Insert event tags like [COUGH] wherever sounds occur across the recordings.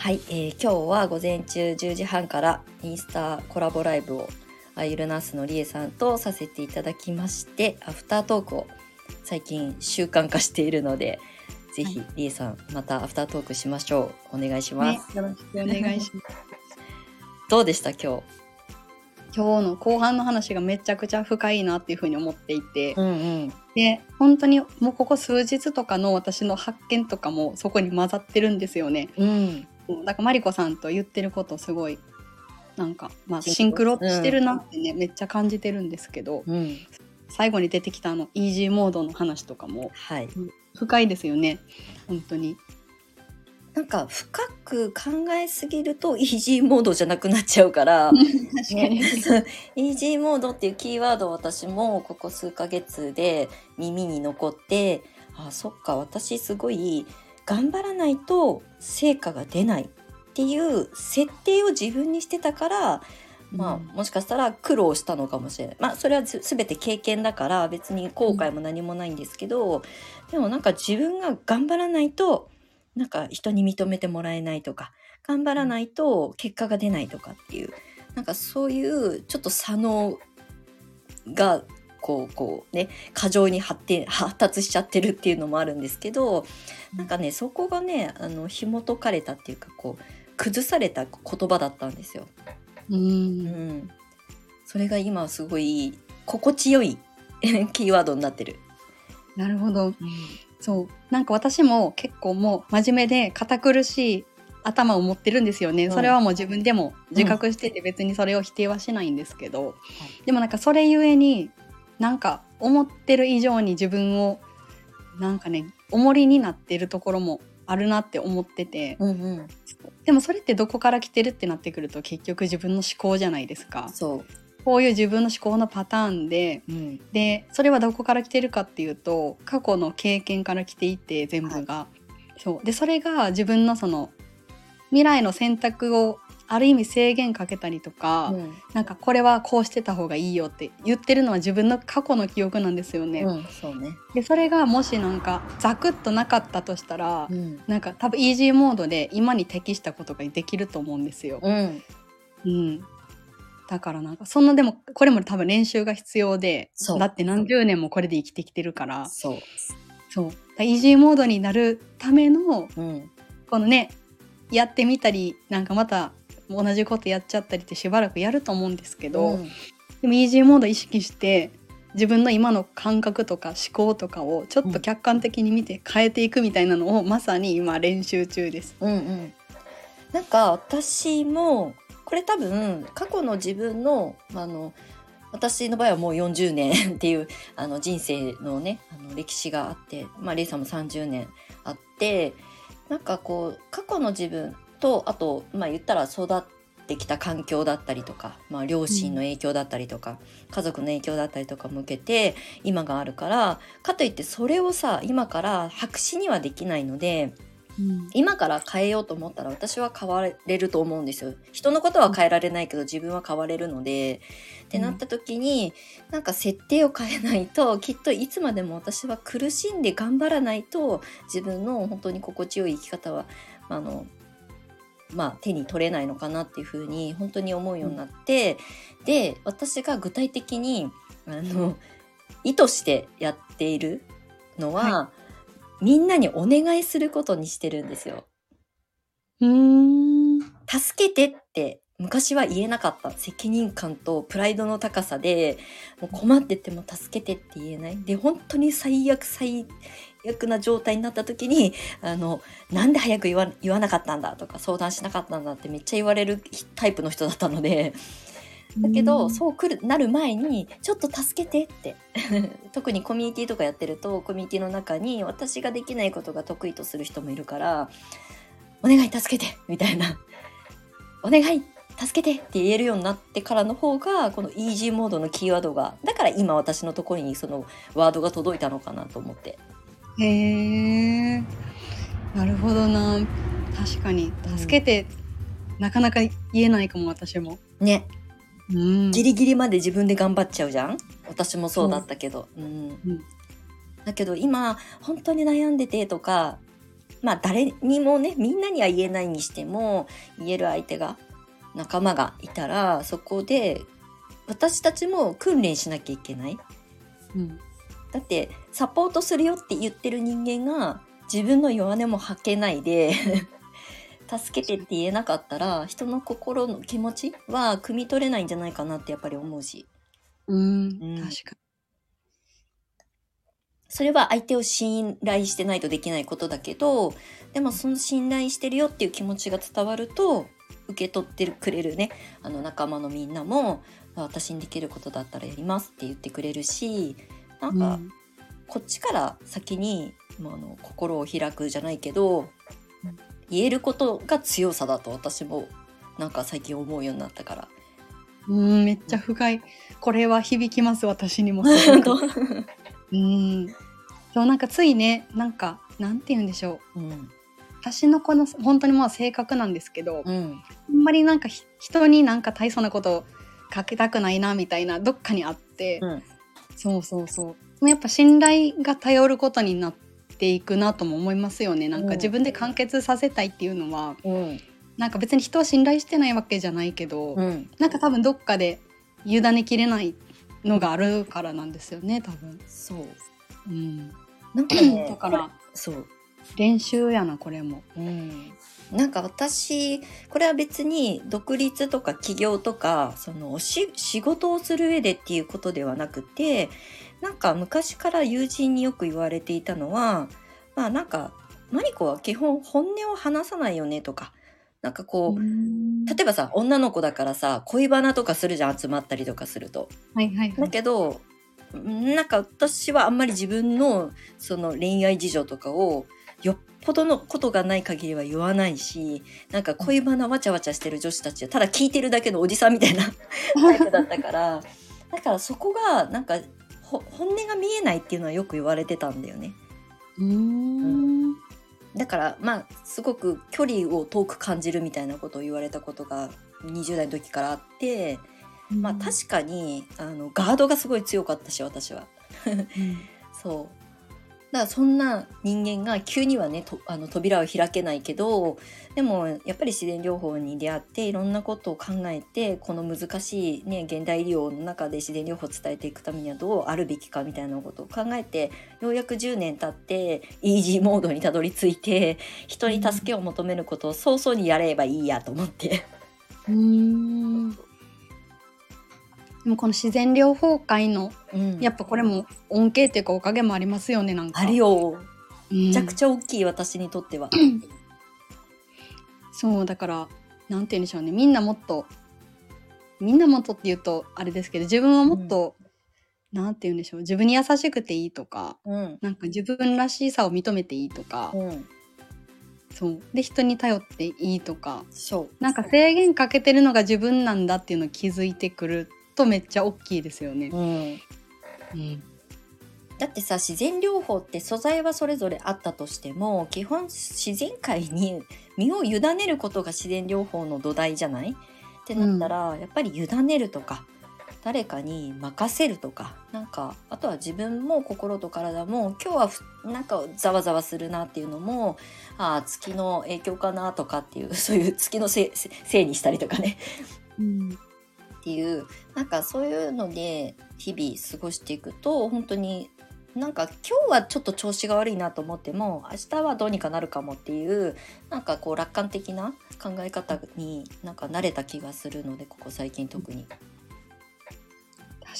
はい、えー今日は午前中10時半からインスタコラボライブをアイルナースのりえさんとさせていただきましてアフタートークを最近習慣化しているのでぜひ、はりえさんまたアフタートークしましょう。お願いします、ね、よろしくお願いします。どうでした今今日の後半の話がめちゃくちゃ深いなっていうふうに思っていて、日うんうん。で本当にもうここ数日とかの私の発見とかもそこに混ざってるんですよね。うんだからマリコさんと言ってることすごいなんか、まあ、シシンクロロしてるなってね、めっちゃ感じてるんですけどうん。最後に出てきたあのイージーモードの話とかもはい。深いですよね。本当に。なんか深く考えすぎるとイージーモードじゃなくなっちゃうから [LAUGHS] 確かに、イージーモードっていうキーワードを私もここ数ヶ月で耳に残ってあそっか私すごい頑張らないと成果が出ないっていう設定を自分にしてたからまあうんもしかしたら苦労したのかもしれない。まあそれはず全て経験だから別に後悔も何もないんですけど、でもなんか自分が頑張らないとなんか人に認めてもらえないとか頑張らないと結果が出ないとかっていうなんかそういうちょっと左脳がこうこうね過剰に発展発達しちゃってるっていうのもあるんですけどなんかねそこがねあの紐解かれたっていうかこう崩された言葉だったんですよ。ううん。ん、それが今すごい心地よい [LAUGHS] キーワードになってる。なるほど。そう。なんか私も結構もう真面目で堅苦しい頭を持ってるんですよね、うん。それはもう自分でも自覚してて別にそれを否定はしないんですけど、でもなんかそれゆえになんか思ってる以上に自分をなんかね重りになってるところもあるなって思ってて、うんうん、でもそれってどこから来てるってなってくると結局自分の思考じゃないですか。そこういう自分の思考のパターンで。う、うん、でそれはどこから来てるかっていうと過去の経験から来ていて全部が、そう。でそれが自分のその未来の選択をある意味制限かけたりとか、うんなんかこれはこうしてた方がいいよって言ってるのは自分の過去の記憶なんですよね。うん、そうね。でそれがもしなんかザクッとなかったとしたら、うん、なんか多分イージーモードで今に適したことができると思うんですよ。うん、うん、だからなんかそんなでもこれも多分練習が必要でそうだって何十年もこれで生きてきてるからそう。そうイージーモードになるためのうん、このねやってみたりなんかまた同じことやっちゃったりってしばらくやると思うんですけど、うん。でもイージーモード意識して自分の今の感覚とか思考とかをちょっと客観的に見て変えていくみたいなのをまさに今練習中です。うんうん、なんか私もこれ多分過去の自分のあの私の場合はもう40年っていう [LAUGHS] あの人生のねあの歴史があって、まあ、レイさんも30年あってなんかこう過去の自分とあとまあ言ったら育ってきた環境だったりとか、まあ、両親の影響だったりとか、家族の影響だったりとかも受けて今があるからかといってそれをさ今から白紙にはできないので。今から変えようと思ったら私は変われると思うんですよ。人のことは変えられないけど自分は変われるので、ってなった時になんか設定を変えないときっといつまでも私は苦しんで頑張らないと自分の本当に心地よい生き方はあのまあ手に取れないのかなっていうふうに本当に思うようになって、で私が具体的にあの意図してやっているのは、みんなにお願いすることにしてるんですよ。うーん。助けてって昔は言えなかった責任感とプライドの高さでもう困ってても助けてって言えない。で本当に最悪最悪な状態になった時にあのなんで早く言わ言わなかったんだとか相談しなかったんだってめっちゃ言われるタイプの人だったのでだけど、そう来るなる前にちょっと助けてって [LAUGHS] 特にコミュニティとかやってるとコミュニティの中に私ができないことが得意とする人もいるからお願い助けてみたいな。お願い助けてって言えるようになってからの方がこのイージーモードのキーワードがだから今私のところにそのワードが届いたのかなと思ってへえなるほどな。確かに。助けて、なかなか言えないかも私も。ね。うん。ギリギリまで自分で頑張っちゃうじゃん？私もそうだったけど、うん。うん。だけど今本当に悩んでてとかまあ誰にもねみんなには言えないにしても言える相手が仲間がいたらそこで私たちも訓練しなきゃいけない。うんだってサポートするよって言ってる人間が自分の弱音も吐けないで [LAUGHS] 助けてって言えなかったら人の心の気持ちは汲み取れないんじゃないかなってやっぱり思うし。うんうん。確かそれは相手を信頼してないとできないことだけどでもその信頼してるよっていう気持ちが伝わると受け取ってくれるね。あの仲間のみんなもあ私にできることだったらやりますって言ってくれるしなんか、うん。こっちから先に、まあ、あの心を開くじゃないけど、うん。言えることが強さだと私もなんか最近思うようになったから。うんめっちゃ深いこれは響きます私にも。[LAUGHS] うん。そうなんかついねなんかなんて言うんでしょう。うん。私のこの本当にまあ性格なんですけど、うん。あんまりなんかひ人になんか大層なことをかけたくないなみたいなどっかにあって、うんそうそうそう。やっぱ信頼が頼ることになっていくなとも思いますよね。なん。うんか自分で完結させたいっていうのはうん。なんか別に人を信頼してないわけじゃないけど、うん。なんか多分どっかで委ねきれないのがあるからなんですよね多分。そう。うん、なんかねだからそう練習やなこれも。うん、なんか私これは別に独立とか起業とかそのし仕事をする上でっていうことではなくてなんか昔から友人によく言われていたのはまあなんかマリコは基本本音を話さないよねとかなんかこう、例えばさ女の子だからさ恋バナとかするじゃん集まったりとかすると。はいはいはだい。けどなんか私はあんまり自分のその恋愛事情とかをよっぽどのことがない限りは言わないしなんか恋バナわちゃわちゃしてる女子たちはただ聞いてるだけのおじさんみたいな [LAUGHS] タイプだったからだからそこがなんかほ本音が見えないっていうのはよく言われてたんだよね。うーん。だからまあすごく距離を遠く感じるみたいなことを言われたことが20代の時からあってまあ確かにあのガードがすごい強かったし私は。[LAUGHS] そうだからそんな人間が急にはねあの扉を開けないけどでもやっぱり自然療法に出会っていろんなことを考えてこの難しい、ね、現代医療の中で自然療法を伝えていくためにはどうあるべきかみたいなことを考えてようやく10年経ってイージーモードにたどり着いて人に助けを求めることを早々にやればいいやと思って。うんでもこの自然療法界のうん。やっぱこれも恩恵っていうかおかげもありますよねなんか。あるよ。めめちゃくちゃ大きい私にとっては。そうだからなんて言うんでしょうね。みんなもっとみんなもっとって言うとあれですけど自分はもっと、なんて言うんでしょう。自分に優しくていいとかうん。なんか自分らしさを認めていいとか、うん、そう。で人に頼っていいとか。そう。なんか制限かけてるのが自分なんだっていうのを気づいてくるとめっちゃ大きいですよね。うん、うん。だってさ自然療法って素材はそれぞれあったとしても基本自然界に身を委ねることが自然療法の土台じゃない？ってなったら、やっぱり委ねるとか誰かに任せるとかなんかあとは自分も心と体も今日はふなんかざわざわするなっていうのもああ月の影響かなとかっていうそういう月のせいせせいにしたりとかね。うんっていうなんかそういうので日々過ごしていくと本当になんか今日はちょっと調子が悪いなと思っても明日はどうにかなるかもっていうなんかこう楽観的な考え方になんか慣れた気がするのでここ最近特に。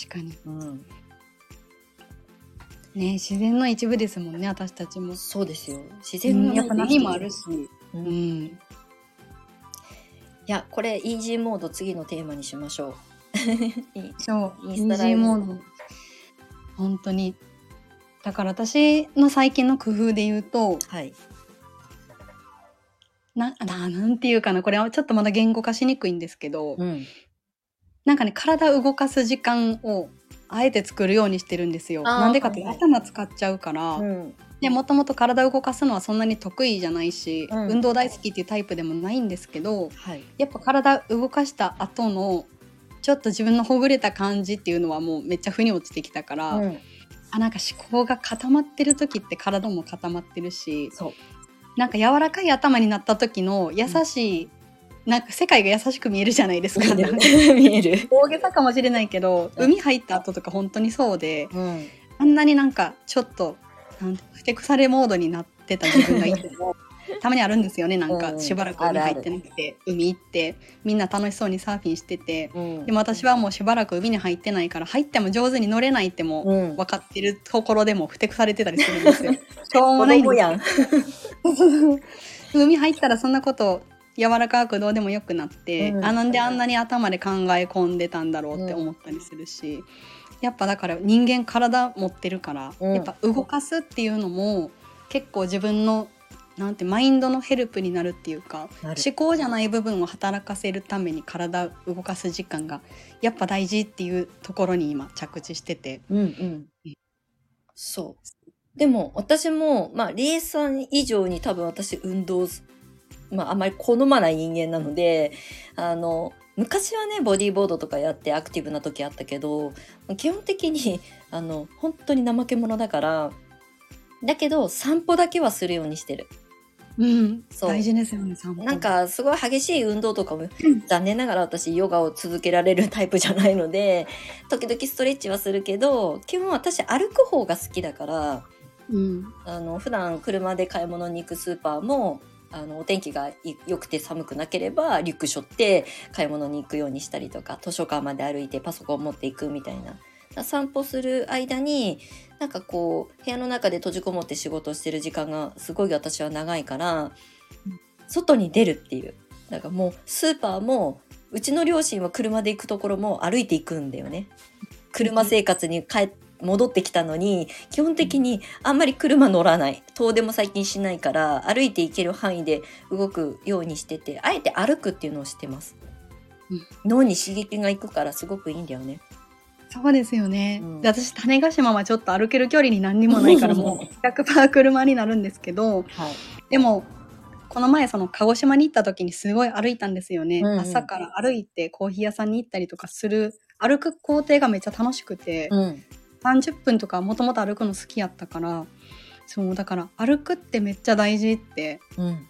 確かにうん、ね自然の一部ですもんね私たちも。そうですよ自うん、然のやっぱ波もあるし。う、ん、やこれイージーモード次のテーマにしましょう。[LAUGHS] いいそうイースタライブ。ーモード。本当に。だから私の最近の工夫で言うとはい、なななんていうかなこれはちょっとまだ言語化しにくいんですけど、うん。なんかね体を動かす時間をあえて作るようにしてるんですよ。なんでかって頭使っちゃうから、うん。でもともと体を動かすのはそんなに得意じゃないし、うん。運動大好きっていうタイプでもないんですけどはい。やっぱ体動かした後のちょっと自分のほぐれた感じっていうのはもうめっちゃ腑に落ちてきたから、うん、あなんか思考が固まってる時って体も固まってるしなんか柔らかい頭になった時の優しい、なんか世界が優しく見えるじゃないですか。見える。[LAUGHS] 大げさかもしれないけど、うん海入った後とか本当にそうで、うん。あんなになんかちょっと、なんてふてくされモードになってた自分がいても、[LAUGHS] たまにあるんですよね。なんかうんしばらく海入ってなくて、海行って、みんな楽しそうにサーフィンしてて、うんでも私はもうしばらく海に入ってないから、入っても上手に乗れないってもうん。分かってるところでもふてくされてたりするんですよ。[LAUGHS] しょうも子ないんです供やん。海入ったらそんなこと柔らかくどうでもよくなって、うんあなんであんなに頭で考え込んでたんだろうって思ったりするし、やっぱだから人間体持ってるから、うんやっぱ動かすっていうのも結構自分のなんてマインドのヘルプになるっていうか思考じゃない部分を働かせるために体を動かす時間がやっぱ大事っていうところに今着地してて。うんうん。そう。でも私も、まあ、リエさん以上に多分私運動す、まあ、あまり好まない人間なので、あの、昔はね、ボディーボードとかやってアクティブな時あったけど、基本的に、[LAUGHS] あの、本当に怠け者だから、だけど散歩だけはするようにしてる。うん、そう。大事ですよね散歩。なんかすごい激しい運動とかも残念ながら私ヨガを続けられるタイプじゃないので [LAUGHS] 時々ストレッチはするけど基本私歩く方が好きだからうん。あの普段車で買い物に行くスーパーもあのお天気が良くて寒くなければリュック背負って買い物に行くようにしたりとか図書館まで歩いてパソコン持っていくみたいな。散歩する間になんかこう部屋の中で閉じこもって仕事をしてる時間がすごい私は長いから外に出るっていう。だかもうスーパーもうちの両親は車で行くところも歩いていくんだよね。車生活に帰っ戻ってきたのに基本的にあんまり車乗らない。遠出も最近しないから歩いて行ける範囲で動くようにしててあえて歩くっていうのをしてます、脳に刺激がいくからすごくいいんだよね。そうですよね、うん。で私種子島はちょっと歩ける距離に何にもないからもう100%車になるんですけどはい。でもこの前その鹿児島に行った時にすごい歩いたんですよね、うんうん。朝から歩いてコーヒー屋さんに行ったりとかする歩く工程がめっちゃ楽しくて、うん30分とかもともと歩くの好きやったからそうだから歩くってめっちゃ大事ってうん。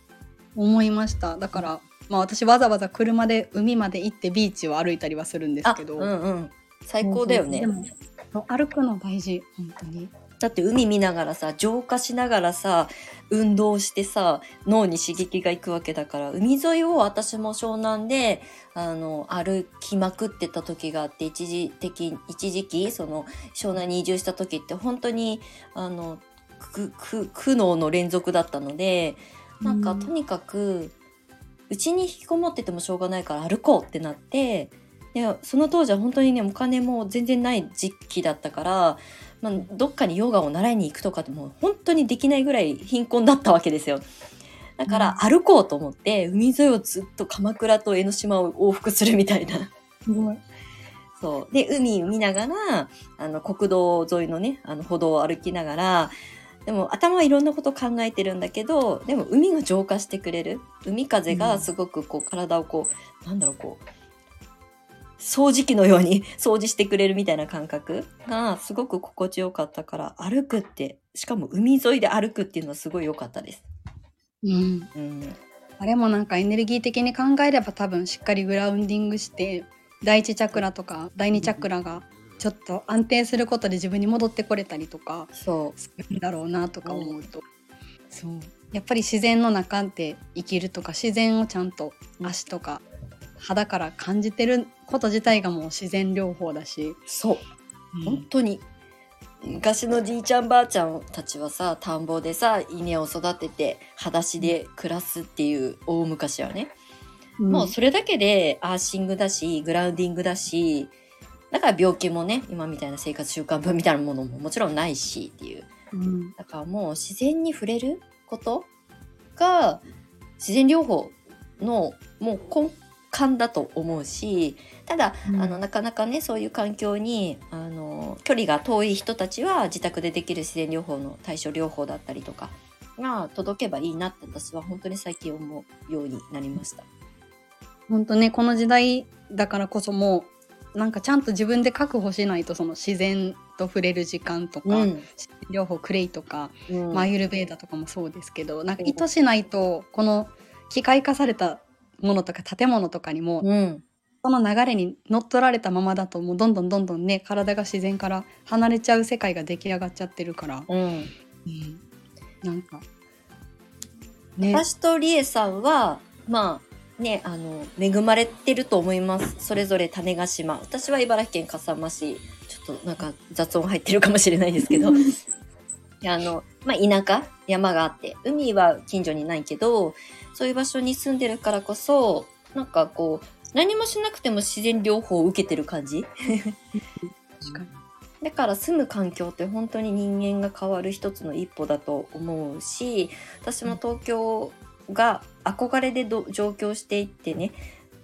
思いました。だからまあ私わざわざ車で海まで行ってビーチを歩いたりはするんですあけど、うんうん。最高だよね。歩くの大事本当にだって海見ながらさ浄化しながらさ運動してさ脳に刺激がいくわけだから海沿いを私も湘南であの歩きまくってた時があって一時的一時期その湘南に移住した時って本当にあの苦悩の連続だったのでなんかうん。とにかくうちに引きこもっててもしょうがないから歩こうってなってでその当時は本当にねお金も全然ない時期だったから、まあ、どっかにヨガを習いに行くとかってもう本当にできないぐらい貧困だったわけですよ。だから歩こうと思って海沿いをずっと鎌倉と江ノ島を往復するみたいな。すごいそう。で、海見ながら、あの、国道沿いのね、あの、歩道を歩きながら、でも頭はいろんなこと考えてるんだけど、でも海が浄化してくれる。海風がすごくこう、体をこう、なんだろう、こう、掃除機のように掃除してくれるみたいな感覚がすごく心地よかったから、歩くって、しかも海沿いで歩くっていうのはすごい良かったです。うん。うん。あれもなんかエネルギー的に考えれば多分しっかりグラウンディングして第一チャクラとか第二チャクラがちょっと安定することで自分に戻ってこれたりとかそするんだろうなとか思うと、そう。やっぱり自然の中で生きるとか自然をちゃんと足とか肌から感じてること自体がもう自然療法だし、う。そう。本当に。昔のじいちゃんばあちゃんたちはさ田んぼでさ稲を育てて裸足で暮らすっていう大昔はね、うん。もうそれだけでアーシングだしグラウンディングだしだから病気もね今みたいな生活習慣病みたいなものももちろんないしっていう。うん。だからもう自然に触れることが自然療法のもう根幹だと思うしただ、うん。あのなかなかねそういう環境にあの距離が遠い人たちは自宅でできる自然療法の対処療法だったりとかが届けばいいなって私は本当に最近思うようになりました。本当ねこの時代だからこそもうなんかちゃんと自分で確保しないとその自然と触れる時間とか、うん。両方クレイとか、うん。まあアーユルベーダとかもそうですけどなんか意図しないとこの機械化されたものとか建物とかにも、うんその流れに乗っ取られたままだともうどんどんどんどんね体が自然から離れちゃう世界が出来上がっちゃってるから、うん。うんなんかね。私とリエさんはまあねあの恵まれてると思います。それぞれ種子島。私は茨城県笠間市。ちょっとなんか雑音入ってるかもしれないですけど。い [LAUGHS] やあの、まあ、田舎山があって。海は近所にないけどそういう場所に住んでるからこそなんかこう何もしなくても自然療法を受けてる感じ？確かに。だから住む環境って本当に人間が変わる一つの一歩だと思うし私も東京が憧れでど上京していってね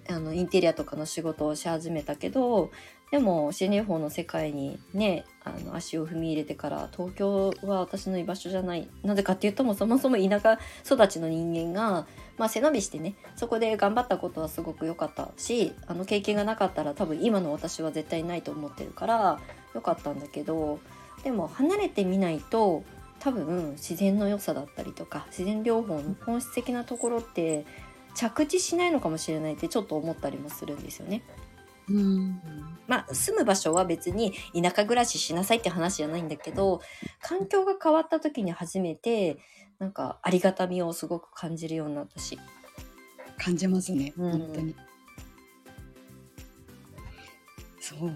あのインテリアとかの仕事をし始めたけどでも自然療法の世界にねあの足を踏み入れてから東京は私の居場所じゃないなぜかっていうともそもそも田舎育ちの人間が、まあ、背伸びしてねそこで頑張ったことはすごく良かったしあの経験がなかったら多分今の私は絶対ないと思ってるから良かったんだけどでも離れてみないと多分自然の良さだったりとか自然療法の本質的なところって着地しないのかもしれないってちょっと思ったりもするんですよね。うん。まあ住む場所は別に田舎暮らししなさいって話じゃないんだけど環境が変わった時に初めてなんかありがたみをすごく感じるようになったし。感じますね、うん。本当に。そう、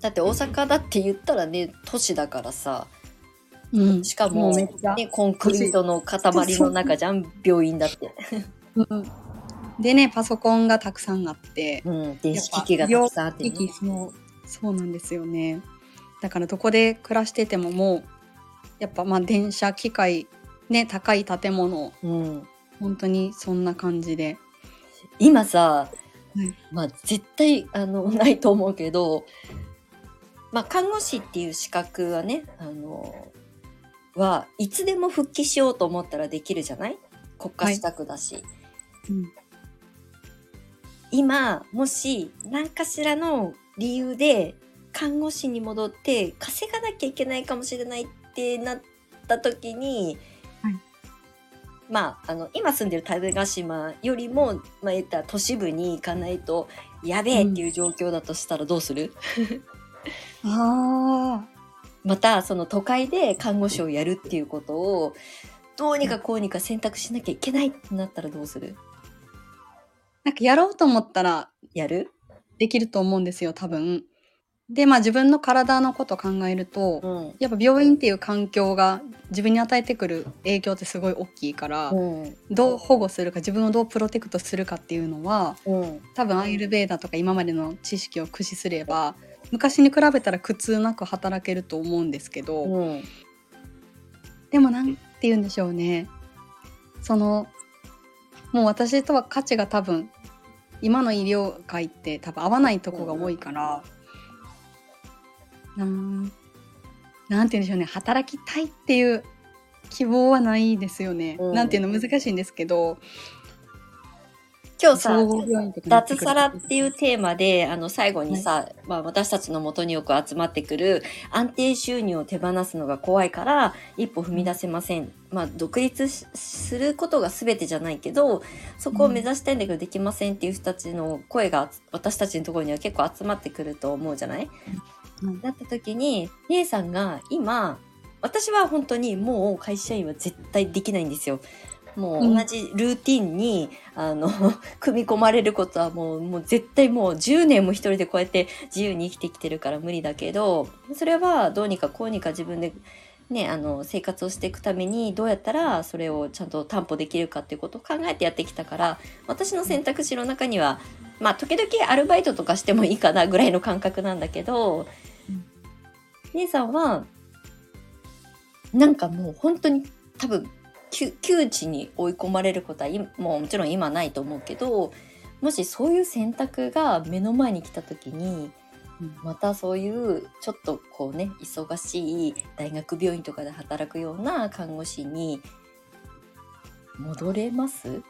だって大阪だって言ったらね都市だからさ。うん。しかもね、コンクリートの塊の中じゃん病院だって。うんでねパソコンがたくさんあって、うん、電子機器がたくさんあって、ね。そうそうなんですよね。だからどこで暮らしててももうやっぱまあ電車機械ね高い建物うん、本当にそんな感じで。今さ、はい。まあ絶対あの [LAUGHS] ないと思うけど、まあ看護師っていう資格はね、あのはいつでも復帰しようと思ったらできるじゃない？国家資格だし、うん今もし何かしらの理由で看護師に戻って稼がなきゃいけないかもしれないってなった時に、はい。まああの今住んでる種子島よりも、まあ、言ったら都市部に行かないとやべえっていう状況だとしたらどうする、[LAUGHS] あまたその都会で看護師をやるっていうことをどうにかこうにか選択しなきゃいけないってなったらどうする？なんかやろうと思ったらやる？できると思うんですよ多分。でまあ自分の体のこと考えると、うん。やっぱ病院っていう環境が自分に与えてくる影響ってすごい大きいから、うん。どう保護するか自分をどうプロテクトするかっていうのはうん。多分アイルベーダとか今までの知識を駆使すれば昔に比べたら苦痛なく働けると思うんですけど、うん。でもなんて言うんでしょうね。そのもう私とは価値が多分今の医療界って多分合わないとこが多いから、なんなんて言うんでしょうね。働きたいっていう希望はないですよね、うん。なんていうの難しいんですけど今日さ脱サラっていうテーマで、あの、最後にさ、まあ私たちの元によく集まってくる安定収入を手放すのが怖いから一歩踏み出せません。まあ独立しすることが全てじゃないけど、そこを目指したいんだけどできませんっていう人たちの声が私たちのところには結構集まってくると思うじゃない？うんだった時に、姉さんが今、私は本当にもう会社員は絶対できないんですよ。もう同じルーティンに、あの、[LAUGHS] 組み込まれることはもう、もう絶対もう10年も一人でこうやって自由に生きてきてるから無理だけど、それはどうにかこうにか自分でね、あの、生活をしていくためにどうやったらそれをちゃんと担保できるかっていうことを考えてやってきたから、私の選択肢の中には、まあ時々アルバイトとかしてもいいかなぐらいの感覚なんだけど、うん。姉さんは、なんかもう本当に多分窮窮地に追い込まれることは今もうもちろん今ないと思うけどもしそういう選択が目の前に来た時にうん。またそういうちょっとこうね忙しい大学病院とかで働くような看護師に戻れます？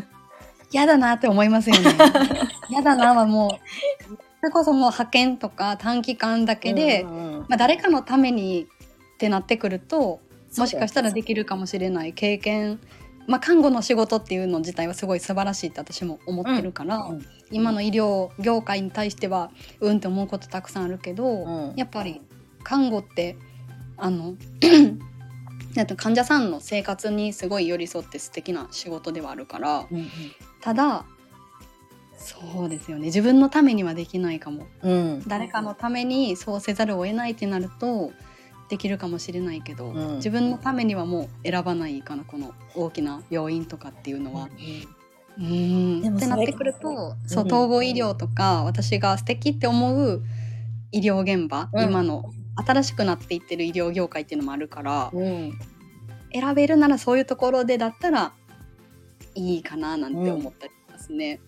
[LAUGHS] 嫌だなって思いますよね。[LAUGHS] 嫌だなはもうそれこそもう派遣とか短期間だけで、うんうん。まあ、誰かのためにってなってくるともしかしたらでききるかもしれない経験、まあ、看護の仕事っていうの自体はすごい素晴らしいって私も思ってるから、うん。今の医療業界に対してはうんって思うことたくさんあるけど、うん。やっぱり看護ってあの [CLEARS THROAT] 患者さんの生活にすごい寄り添って素敵な仕事ではあるからただそうですよね。自分のためにはできないかも。うん。誰かのためにそうせざるを得ないってなるとできるかもしれないけど、うん。自分のためにはもう選ばないかなこの大きな病院とかっていうのは。うんでもそれってなってくるとそううん統合医療とか私が素敵って思う医療現場、うん。今の新しくなっていってる医療業界っていうのもあるからうん。選べるならそういうところでだったらいいかななんて思ったりしますね。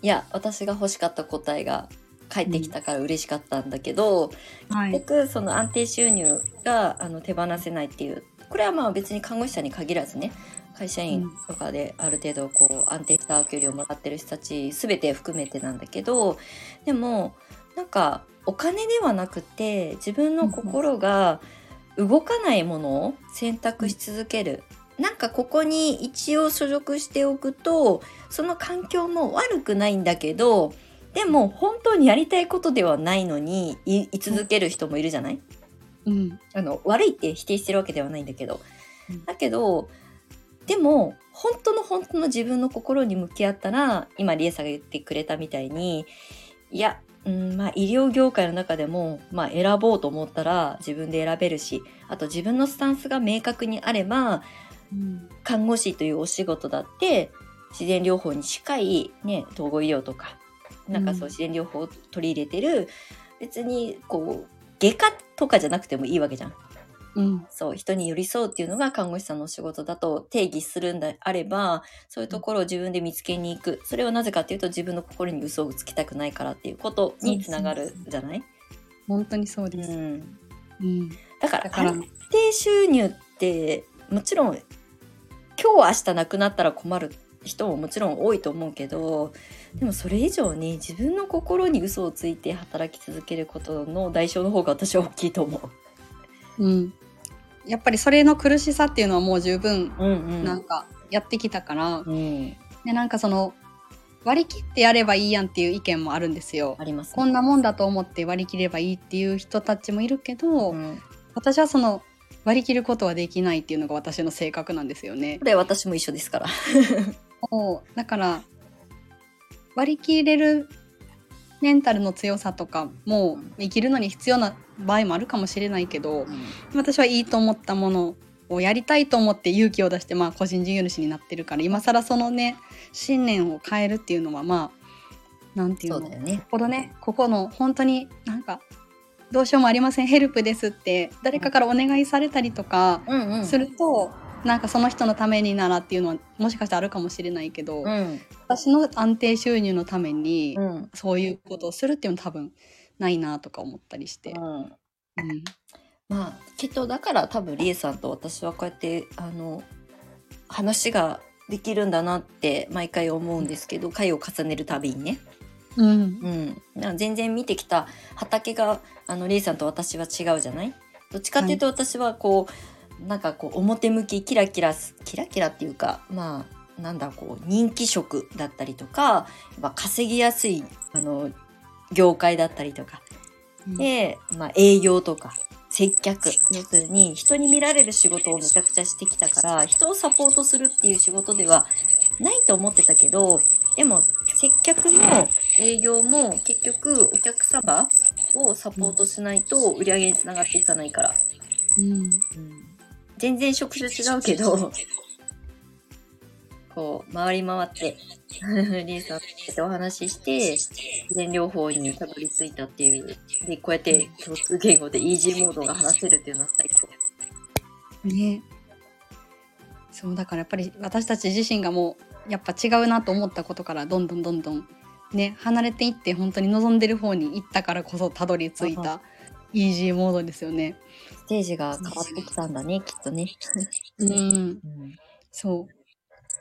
いや私が欲しかった答えが返ってきたから嬉しかったんだけど、はい結局その安定収入があの手放せないっていうこれはまあ別に看護師さんに限らずね会社員とかである程度こう安定した給料をもらってる人たち全て含めてなんだけどでもなんかお金ではなくて自分の心が動かないものを選択し続ける。なんかここに一応所属しておくとその環境も悪くないんだけどでも本当にやりたいことではないのにい居続ける人もいるじゃない？うん。あの悪いって否定してるわけではないんだけど、うん。だけどでも本当の本当の自分の心に向き合ったら今リエさんが言ってくれたみたいにいや、うんまあ、医療業界の中でも、まあ、選ぼうと思ったら自分で選べるしあと自分のスタンスが明確にあればうん。看護師というお仕事だって自然療法に近い、ね、統合医療とかなんかそううん。自然療法を取り入れてる、別にこう外科とかじゃなくてもいいわけじゃん。うん。そう人に寄り添うっていうのが看護師さんのお仕事だと定義するんであればそういうところを自分で見つけに行く。それはなぜかっていうと自分の心に嘘をつきたくないからっていうことにつながるじゃない、本当にそううです。ん、うん。だからだから。安定収入ってもちろん今日明日なくなったら困る人ももちろん多いと思うけどでもそれ以上に自分の心に嘘をついて働き続けることの代償の方が私は大きいと思う。うん、やっぱりそれの苦しさっていうのはもう十分うんうんなんかやってきたから、うん、でなんかその割り切ってやればいいやんっていう意見もあるんですよ。あります、こんなもんだと思って割り切ればいいっていう人たちもいるけど、うん、私はその割り切ることはできないっていうのが私の性格なんですよねこ。れ私も一緒ですから。[LAUGHS] もうだから割り切れるメンタルの強さとかも生きるのに必要な場合もあるかもしれないけど私はいいと思ったものをやりたいと思って勇気を出してまあ個人事業主になってるから今更そのね信念を変えるっていうのはまあなんていうのそうだよね。このねここの本当になんかどうしようもありませんヘルプですって誰かからお願いされたりとかうんうん。なんかその人のためにならっていうのはもしかしたらあるかもしれないけど、うん。私の安定収入のためにうん。そういうことをするっていうのは多分ないなとか思ったりして。うん。うん。まあきっとだから多分リエさんと私はこうやってあの話ができるんだなって毎回思うんですけど回を重ねるたびにね、うん。うん、全然見てきた畑があのリエさんと私は違うじゃない？どっちかっていうと私はこう、なんかこう表向きキラキラすキラキラっていうかまあなんだこう人気職だったりとかやっぱ稼ぎやすいあの業界だったりとか。で、まあ、営業とか接客要するに人に見られる仕事をめちゃくちゃしてきたから人をサポートするっていう仕事ではないと思ってたけどでも接客も営業も結局お客様をサポートしないと売り上げにつながっていかないから、うん全然職種違うけどこう回り回って [LAUGHS] リエさんとお話しして自然療法にたどり着いたっていうでこうやって共通言語でイージーモードが話せるっていうのは最高。ねそうだからやっぱり私たち自身がもうやっぱ違うなと思ったことからどんどんどんどんね離れていって本当に望んでる方に行ったからこそたどり着いたイージーモードですよね。ステージが変わってきたんだねきっとね。うん、うんそう。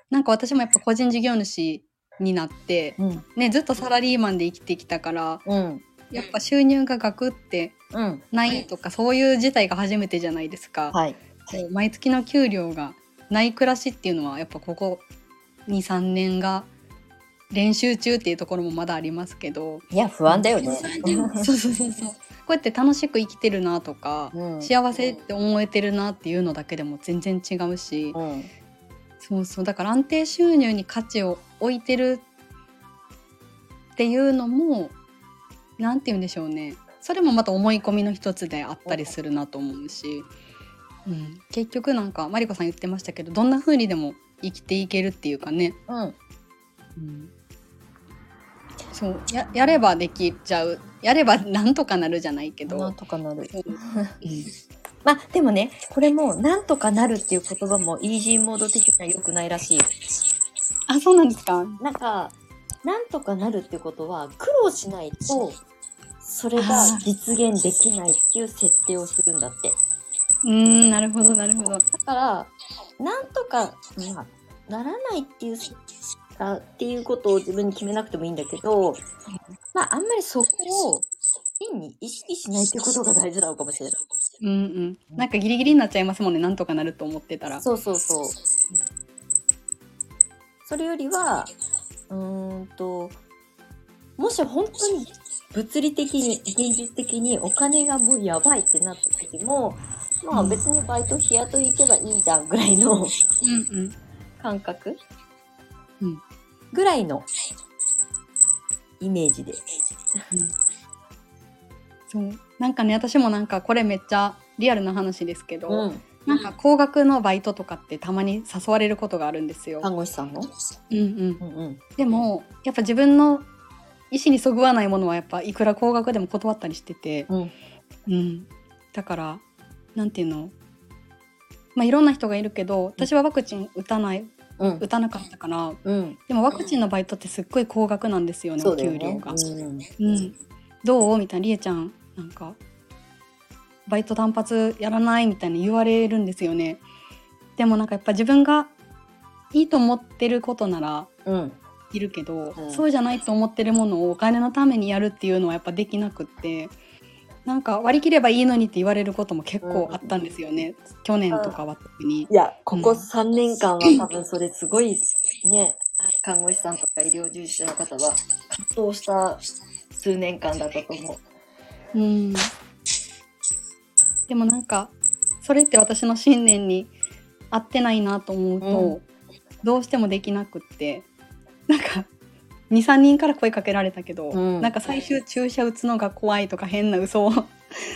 なんか私もやっぱ個人事業主になって、うん。ね、ずっとサラリーマンで生きてきたからうん。やっぱ収入がガクってうん。ないとかそういう事態が初めてじゃないですか。はい。こう毎月の給料がない暮らしっていうのはやっぱここ23年が練習中っていうところもまだありますけど。いや不安だよね。[LAUGHS] そうそうそうそう。こうやって楽しく生きてるなとか、うん。幸せって思えてるなっていうのだけでも全然違うし、うん。そうそうだから安定収入に価値を置いてるっていうのもなんて言うんでしょうね。それもまた思い込みの一つであったりするなと思うし、うん、結局なんかマリコさん言ってましたけどどんな風にでも生きていけるっていうかね、うん。うん、そうややればできちゃう。やればなんとかなるじゃないけど、なんとかなる。そう。まあでもねこれもなんとかなるっていう言葉もイージーモード的には良くないらしい。あそうなんですか？なんかなんとかなるってことは苦労しないとそれが実現できないっていう設定をするんだって。うーんなるほどなるほど。だからなんとか、まあ、ならないっていうあっていうことを自分に決めなくてもいいんだけど、まああんまりそこを変に意識しないっていうことが大事なのかもしれない。うんうん。なんかギリギリになっちゃいますもんね。なんとかなると思ってたら。そうそうそう。それよりは、うーんと、もし本当に物理的に、現実的にお金がもうやばいってなった時も、まあうん別にバイト日雇い行けばいいじゃんぐらいのうんうん。感覚。うんぐらいのイメージで。そうなんかね私もなんかこれめっちゃリアルな話ですけど、うん。なんか高額のバイトとかってたまに誘われることがあるんですよ。看護師さんの？うんうん、うんうん。でもやっぱ自分の意思にそぐわないものはやっぱいくら高額でも断ったりしてて、うん。うん、だからなんていうの？まあいろんな人がいるけど私はワクチン打たないうん打。たなかったからうん。でもワクチンのバイトってすっごい高額なんですよねお。給料が。うん。うん、どうみたいなりえちゃんなんかバイト単発やらないみたいな言われるんですよねでもなんかやっぱ自分がいいと思ってることならうん。いるけど、うんそうじゃないと思ってるものをお金のためにやるっていうのはやっぱできなくってなんか割り切ればいいのにって言われることも結構あったんですよね、去年とかは特にい。や、ここうん3年間は多分それすごいね、[LAUGHS] 看護師さんとか医療従事者の方は葛藤した数年間だったと思う。うん、でもなんかそれって私の信念に合ってないなと思うと、うんどうしてもできなくってなんか23人から声かけられたけど、うん。なんか最終注射打つのが怖いとか変な嘘を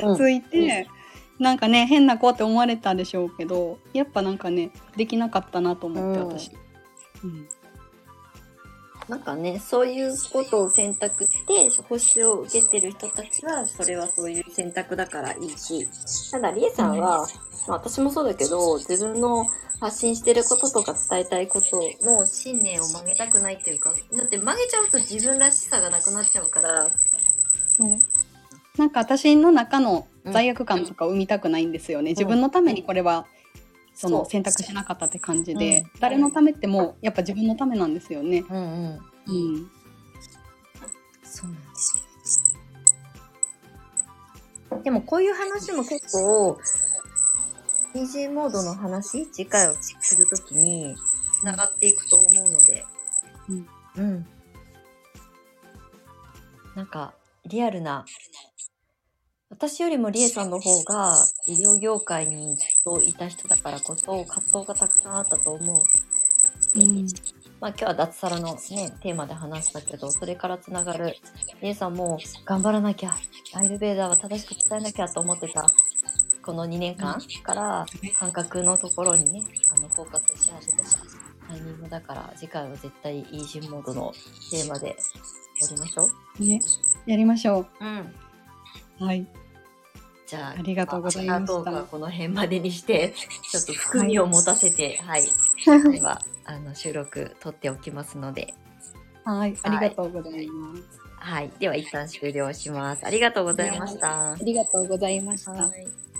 うん。ついて、なんかね変な子って思われたでしょうけどやっぱなんかねできなかったなと思ってうん。私。うんなんかね、そういうことを選択して、報酬を受けてる人たちは、それはそういう選択だからいいし、ただ、りえさんは、まあ、私もそうだけど、自分の発信してることとか伝えたいことの信念を曲げたくないっていうか、だって曲げちゃうと自分らしさがなくなっちゃうから、そう。なんか私の中の罪悪感とかを生みたくないんですよね、自分のためにこれはそそうの選択しなかったって感じで、うん誰のためってもやっぱ自分のためなんですよね。うんうん。うん、そうなんですよ。でもこういう話も結構、PG モードの話、次回をするときに、つながっていくと思うので、うん。うん。なんか、リアルな、私よりもリエさんの方が医療業界にずっといた人だからこそ葛藤がたくさんあったと思う。うんまあ今日は脱サラのね、テーマで話したけど、それからつながる、リエさんも頑張らなきゃ、アイルベーダーは正しく伝えなきゃと思ってた、この2年間から感覚のところにね、あの、フォーカスし始めたタイミングだから、次回は絶対イージーモードのテーマでやりましょう。ね、やりましょうん。う。はい、じゃあ、ありがとうございましトークはこの辺までにして、[LAUGHS] ちょっと含みを持たせて、はい。[LAUGHS] では、あの、収録撮っておきますので、はい、ありがとうございます。はい。では、一旦終了します。ありがとうございました。ありがとうございました。はい